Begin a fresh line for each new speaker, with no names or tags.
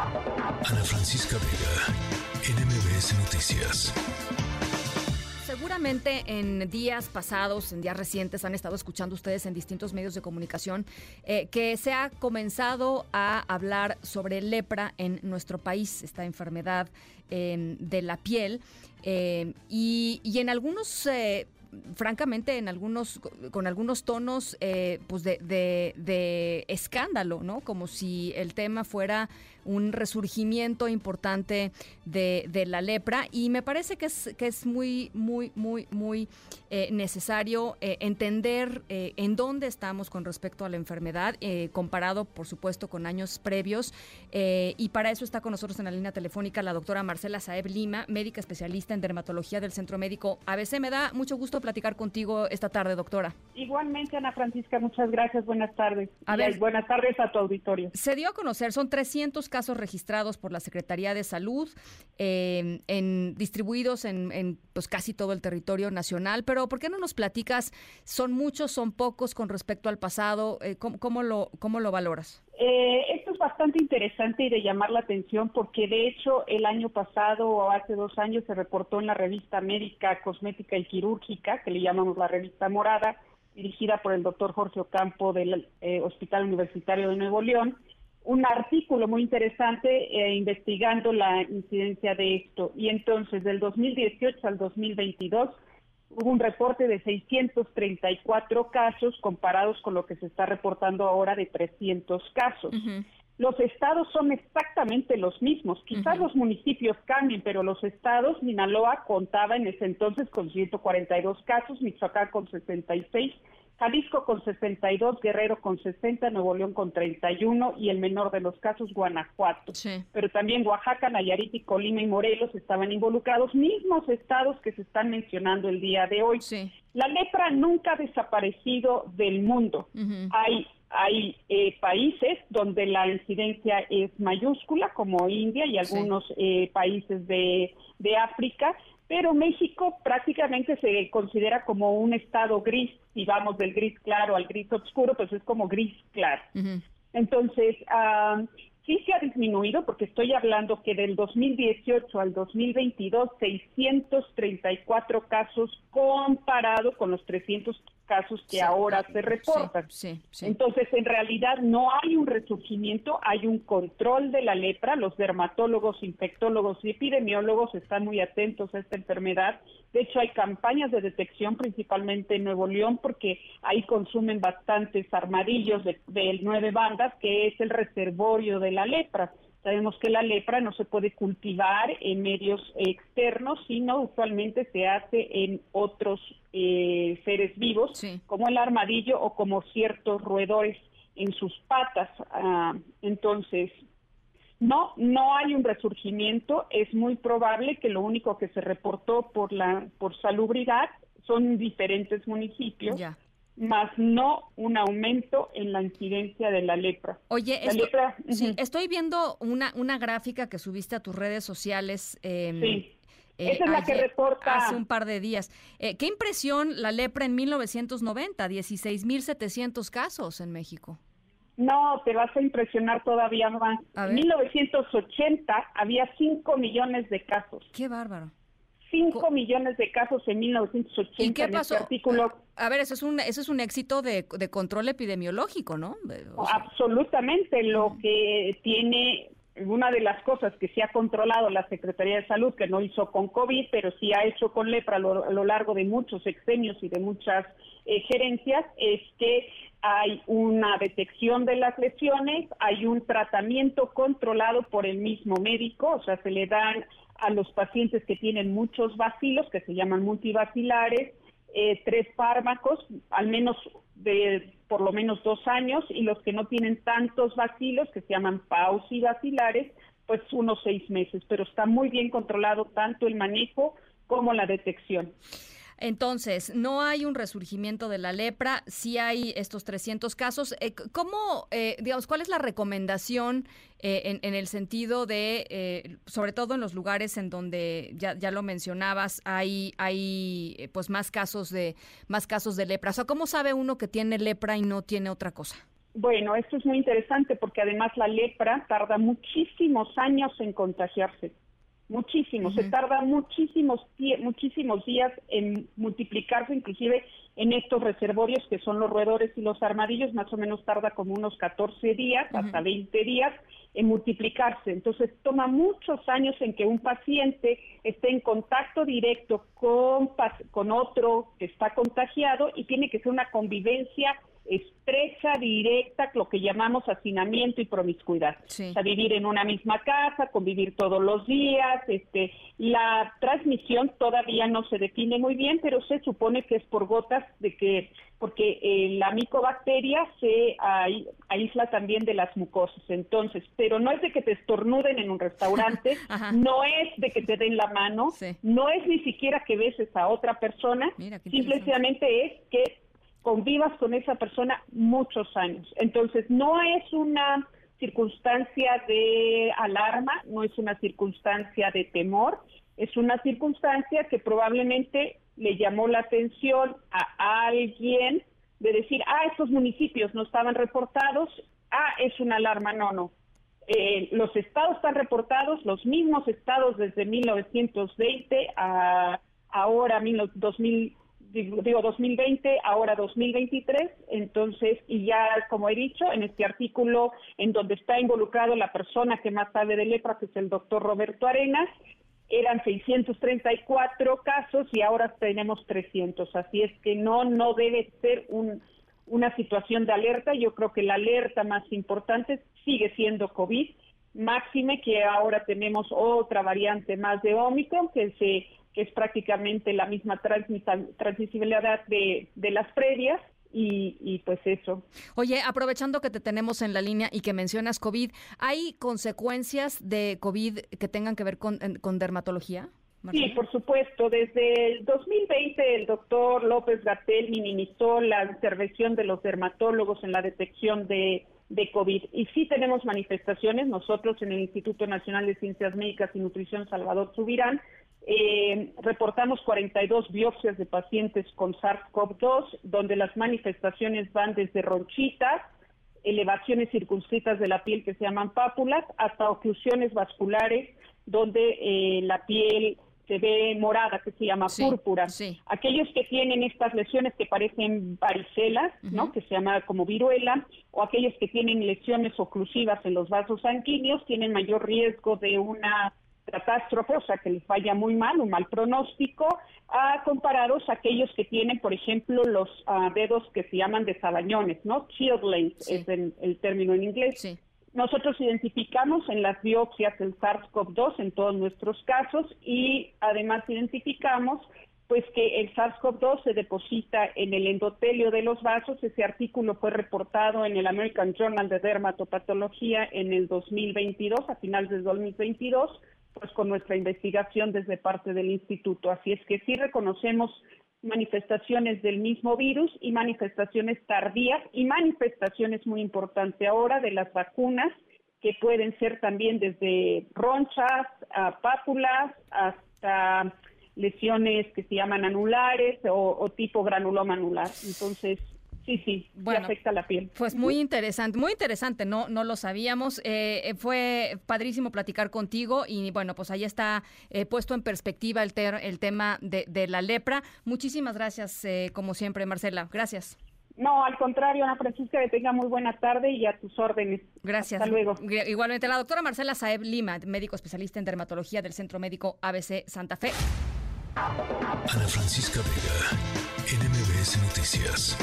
Ana Francisca Vega, NMBS Noticias.
Seguramente en días pasados, en días recientes, han estado escuchando ustedes en distintos medios de comunicación eh, que se ha comenzado a hablar sobre lepra en nuestro país, esta enfermedad eh, de la piel. Eh, y, en algunos francamente en algunos con algunos tonos eh, pues de, de, escándalo no como si el tema fuera un resurgimiento importante de, de, la lepra y me parece que es que es muy muy muy muy eh, necesario eh, entender en dónde estamos con respecto a la enfermedad comparado por supuesto con años previos y para eso está con nosotros en la línea telefónica la doctora Marcela Saeb Lima médica especialista en dermatología del Centro Médico ABC me da mucho gusto platicar contigo esta tarde, doctora.
Igualmente, Ana Francisca, muchas gracias. Buenas tardes. A ver, buenas tardes a tu auditorio.
Se dio a conocer, son 300 casos registrados por la Secretaría de Salud, eh, en, distribuidos en, pues, casi todo el territorio nacional, pero ¿por qué no nos platicas? ¿Son muchos, son pocos con respecto al pasado? Eh, ¿cómo, lo, ¿Cómo lo valoras?
Eh, esto es bastante interesante y de llamar la atención porque de hecho el año pasado o hace dos años se reportó en la revista Médica Cosmética y Quirúrgica, que le llamamos la revista Morada, dirigida por el doctor Jorge Ocampo del eh, Hospital Universitario de Nuevo León, un artículo muy interesante eh, investigando la incidencia de esto. Y entonces, del 2018 al 2022, hubo un reporte de 634 casos comparados con lo que se está reportando ahora de 300 casos. Los estados son exactamente los mismos. Quizás los municipios cambien, pero los estados, Sinaloa contaba en ese entonces con 142 casos, Michoacán con 66, Jalisco con 62, Guerrero con 60, Nuevo León con 31 y el menor de los casos Guanajuato. Pero también Oaxaca, Nayarit y Colima y Morelos estaban involucrados, mismos estados que se están mencionando el día de hoy. La lepra nunca ha desaparecido del mundo. Hay hay eh, países donde la incidencia es mayúscula, como India y algunos eh, países de, de África, pero México prácticamente se considera como un estado gris, si vamos del gris claro al gris oscuro, pues es como gris claro. Entonces, uh, sí se ha disminuido, porque estoy hablando que del 2018 al 2022, 634 casos comparado con los 300 casos que ahora se reportan. Entonces, en realidad no hay un resurgimiento, hay un control de la lepra. Los dermatólogos, infectólogos y epidemiólogos están muy atentos a esta enfermedad. De hecho, hay campañas de detección principalmente en Nuevo León porque ahí consumen bastantes armadillos de, de nueve bandas, que es el reservorio de la lepra. Sabemos que la lepra no se puede cultivar en medios externos, sino usualmente se hace en otros eh, seres vivos, como el armadillo o como ciertos roedores en sus patas. Ah, entonces, no, no hay un resurgimiento. Es muy probable que lo único que se reportó por la por salubridad son diferentes municipios más no un aumento en la incidencia de la lepra.
Oye, estoy viendo una, una gráfica que subiste a tus redes sociales.
Em, sí. Eh, Esa es la que reporta.
Hace un par de días. Eh, ¿Qué impresión la lepra en 1990? 16.700 casos en México.
No, te vas a impresionar todavía más. En 1980 había 5 millones de casos.
Qué bárbaro.
5 millones de casos en 1980. ¿Y qué pasó? artículo.
A ver, eso es un, eso es un éxito de, control epidemiológico, ¿no?
Absolutamente. Lo que tiene una de las cosas que se ha controlado la Secretaría de Salud, que no hizo con COVID, pero sí ha hecho con lepra a lo, largo de muchos exenios y de muchas eh, gerencias, es que hay una detección de las lesiones, hay un tratamiento controlado por el mismo médico, o sea, se le dan a los pacientes que tienen muchos vacilos, que se llaman multivacilares, eh, tres fármacos, al menos de por lo menos dos años, y los que no tienen tantos vacilos, que se llaman pausivacilares, pues unos seis meses, pero está muy bien controlado tanto el manejo como la detección.
Entonces, no hay un resurgimiento de la lepra, sí hay estos 300 casos. Eh, ¿Cómo, eh, digamos, cuál es la recomendación eh, en, el sentido de, sobre todo en los lugares en donde ya, ya lo mencionabas, hay, hay pues más casos de más casos de lepra? O sea, ¿cómo sabe uno que tiene lepra y no tiene otra cosa?
Bueno, esto es muy interesante porque además la lepra tarda muchísimos años en contagiarse muchísimo, se tarda muchísimos, muchísimos días en multiplicarse, inclusive en estos reservorios que son los roedores y los armadillos, más o menos tarda como unos 14 días, hasta 20 días en multiplicarse. Entonces toma muchos años en que un paciente esté en contacto directo con, con otro que está contagiado y tiene que ser una convivencia estrecha, directa, lo que llamamos hacinamiento y promiscuidad. O sea, vivir en una misma casa, convivir todos los días. Este, la transmisión todavía no se define muy bien, pero se supone que es por gotas de que porque eh, la micobacteria se aísla también de las mucosas. Entonces, pero no es de que te estornuden en un restaurante, no es de que te den la mano, no es ni siquiera que beses a otra persona, simplemente es que convivas con esa persona muchos años. Entonces, no es una circunstancia de alarma, no es una circunstancia de temor, es una circunstancia que probablemente le llamó la atención a alguien de decir, ah, estos municipios no estaban reportados, ah, es una alarma, no, no. Eh, los estados están reportados, los mismos estados desde 1920 a ahora 2000, digo 2020, ahora 2023, entonces, y ya como he dicho, en este artículo en donde está involucrado la persona que más sabe de lepra, que es el doctor Roberto Arenas, eran 634 casos y ahora tenemos 300, así es que no, no debe ser un, una situación de alerta, yo creo que la alerta más importante sigue siendo COVID, máxime que ahora tenemos otra variante más de Omicron que se es prácticamente la misma transmisibilidad de, de las previas. Y, y, pues eso.
Oye, aprovechando que te tenemos en la línea y que mencionas COVID, ¿hay consecuencias de COVID que tengan que ver con, con dermatología?
Sí, por supuesto. Desde el 2020 el doctor López Gatel minimizó la intervención de los dermatólogos en la detección de, de COVID. Y sí tenemos manifestaciones. Nosotros en el Instituto Nacional de Ciencias Médicas y Nutrición Salvador Subirán eh, reportamos 42 biopsias de pacientes con SARS-CoV-2, donde las manifestaciones van desde ronchitas, elevaciones circunscritas de la piel que se llaman pápulas, hasta oclusiones vasculares, donde eh, la piel se ve morada, que se llama púrpura. Aquellos que tienen estas lesiones que parecen varicelas, ¿no? que se llama como viruela, o aquellos que tienen lesiones oclusivas en los vasos sanguíneos, tienen mayor riesgo de una catástrofe, o sea, que les vaya muy mal, un mal pronóstico, a comparados a aquellos que tienen, por ejemplo, los ah, dedos que se llaman desabañones, ¿no? Childlings es el, término en inglés. Nosotros identificamos en las biopsias el SARS-CoV-2 en todos nuestros casos y además identificamos pues que el SARS-CoV-2 se deposita en el endotelio de los vasos. Ese artículo fue reportado en el American Journal de Dermatopatología en el 2022, a finales del 2022 pues con nuestra investigación desde parte del instituto. Así es que sí reconocemos manifestaciones del mismo virus y manifestaciones tardías y manifestaciones muy importantes ahora de las vacunas que pueden ser también desde ronchas, a pápulas, hasta lesiones que se llaman anulares o, o tipo granuloma anular. Entonces, Sí, sí, bueno, afecta la piel.
Pues muy interesante, muy interesante, no, no lo sabíamos. Eh, eh, fue padrísimo platicar contigo y bueno, pues ahí está eh, puesto en perspectiva el, el tema de, de, la lepra. Muchísimas gracias, como siempre, Marcela. Gracias.
No, al contrario, Ana Francisca, que tenga muy buena tarde y a tus órdenes.
Gracias.
Hasta luego.
Igualmente, la doctora Marcela Saeb Lima, médico especialista en dermatología del Centro Médico ABC Santa Fe.
Ana Francisca Vega, NMBS Noticias.